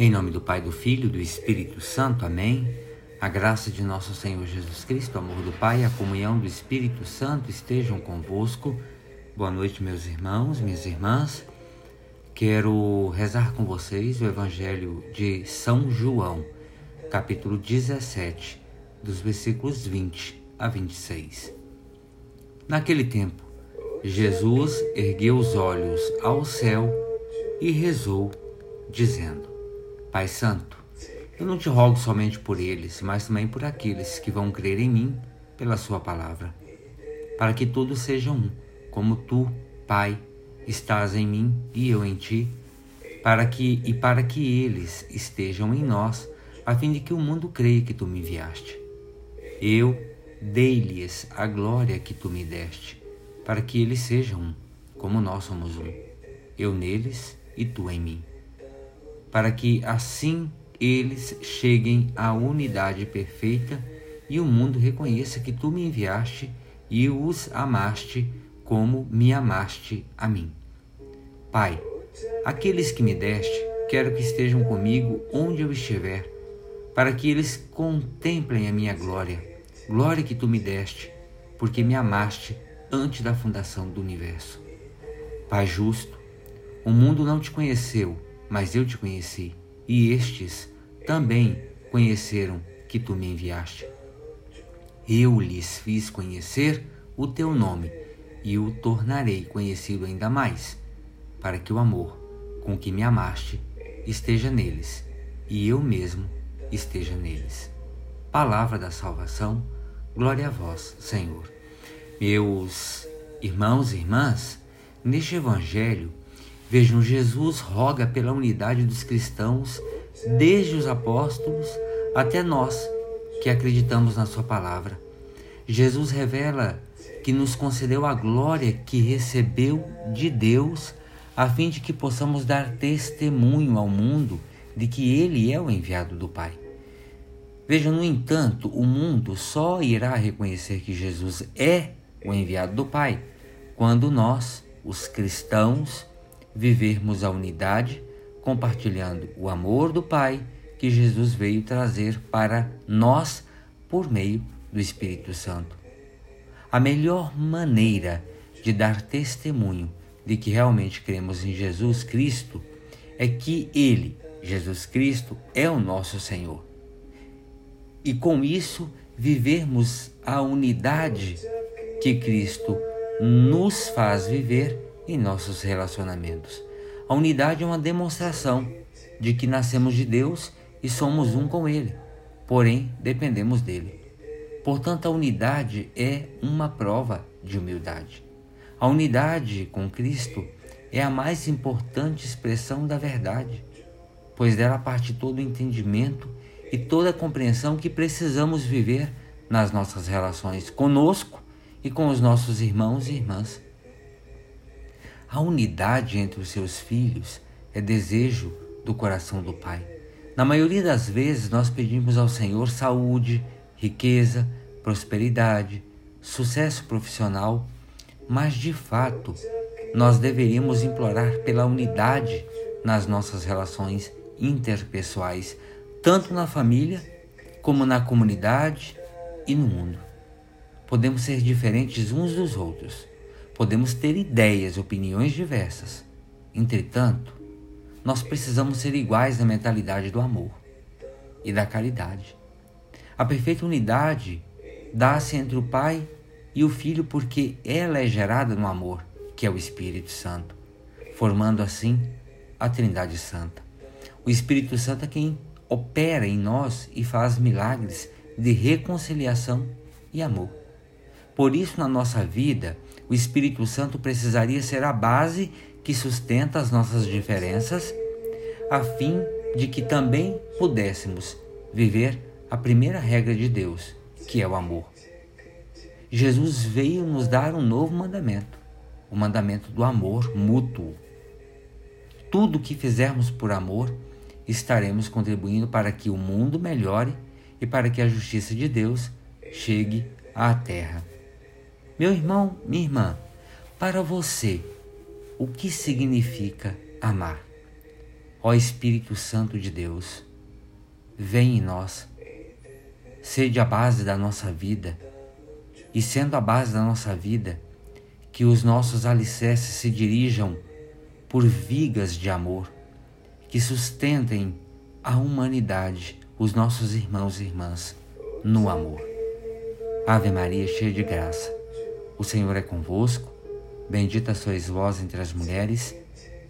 Em nome do Pai, do Filho e do Espírito Santo. Amém. A graça de nosso Senhor Jesus Cristo, o amor do Pai e a comunhão do Espírito Santo estejam convosco. Boa noite, meus irmãos, minhas irmãs. Quero rezar com vocês o Evangelho de São João, capítulo 17, dos versículos 20 a 26. Naquele tempo, Jesus ergueu os olhos ao céu e rezou, dizendo: Pai Santo, eu não te rogo somente por eles, mas também por aqueles que vão crer em mim pela Sua palavra, para que todos sejam um, como tu, Pai, estás em mim e eu em ti, para que e para que eles estejam em nós, a fim de que o mundo creia que tu me enviaste. Eu dei-lhes a glória que tu me deste, para que eles sejam um, como nós somos um, eu neles e tu em mim para que assim eles cheguem à unidade perfeita e o mundo reconheça que tu me enviaste e os amaste como me amaste a mim. Pai, aqueles que me deste, quero que estejam comigo onde eu estiver, para que eles contemplem a minha glória, glória que tu me deste, porque me amaste antes da fundação do universo. Pai justo, o mundo não te conheceu, mas eu te conheci, e estes também conheceram que tu me enviaste. Eu lhes fiz conhecer o teu nome e o tornarei conhecido ainda mais, para que o amor com que me amaste esteja neles e eu mesmo esteja neles. Palavra da salvação, glória a vós, Senhor. Meus irmãos e irmãs, neste Evangelho Vejam, Jesus roga pela unidade dos cristãos, desde os apóstolos até nós que acreditamos na Sua palavra. Jesus revela que nos concedeu a glória que recebeu de Deus, a fim de que possamos dar testemunho ao mundo de que Ele é o enviado do Pai. Vejam, no entanto, o mundo só irá reconhecer que Jesus é o enviado do Pai quando nós, os cristãos, vivermos a unidade, compartilhando o amor do Pai que Jesus veio trazer para nós por meio do Espírito Santo. A melhor maneira de dar testemunho de que realmente cremos em Jesus Cristo é que Ele, Jesus Cristo, é o nosso Senhor. E com isso, vivermos a unidade que Cristo nos faz viver em nossos relacionamentos. A unidade é uma demonstração de que nascemos de Deus e somos um com Ele, porém dependemos dele. Portanto, a unidade é uma prova de humildade. A unidade com Cristo é a mais importante expressão da verdade, pois dela parte todo o entendimento e toda a compreensão que precisamos viver nas nossas relações conosco e com os nossos irmãos e irmãs. A unidade entre os seus filhos é desejo do coração do Pai. Na maioria das vezes, nós pedimos ao Senhor saúde, riqueza, prosperidade, sucesso profissional, mas de fato, nós deveríamos implorar pela unidade nas nossas relações interpessoais, tanto na família como na comunidade e no mundo. Podemos ser diferentes uns dos outros, Podemos ter ideias e opiniões diversas. Entretanto, nós precisamos ser iguais na mentalidade do amor e da caridade. A perfeita unidade dá-se entre o Pai e o Filho porque ela é gerada no amor, que é o Espírito Santo, formando assim a Trindade Santa. O Espírito Santo é quem opera em nós e faz milagres de reconciliação e amor. Por isso, na nossa vida, o Espírito Santo precisaria ser a base que sustenta as nossas diferenças, a fim de que também pudéssemos viver a primeira regra de Deus, que é o amor. Jesus veio nos dar um novo mandamento, o mandamento do amor mútuo. Tudo o que fizermos por amor, estaremos contribuindo para que o mundo melhore e para que a justiça de Deus chegue à terra. Meu irmão, minha irmã, para você, o que significa amar? Ó Espírito Santo de Deus, vem em nós, sede a base da nossa vida, e sendo a base da nossa vida, que os nossos alicerces se dirijam por vigas de amor, que sustentem a humanidade, os nossos irmãos e irmãs, no amor. Ave Maria, cheia de graça, o Senhor é convosco, bendita sois vós entre as mulheres,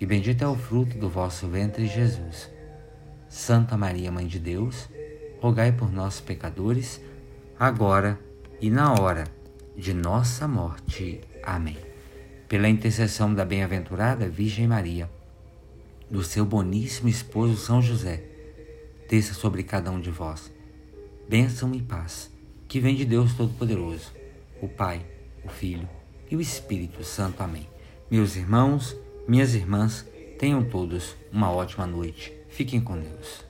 e bendito é o fruto do vosso ventre, Jesus. Santa Maria, Mãe de Deus, rogai por nós, pecadores, agora e na hora de nossa morte. Amém. Pela intercessão da bem-aventurada Virgem Maria, do seu boníssimo esposo São José, desça sobre cada um de vós bênção e paz, que vem de Deus Todo-Poderoso, o Pai, o Filho e o Espírito Santo. Amém. Meus irmãos, minhas irmãs, tenham todos uma ótima noite. Fiquem com Deus.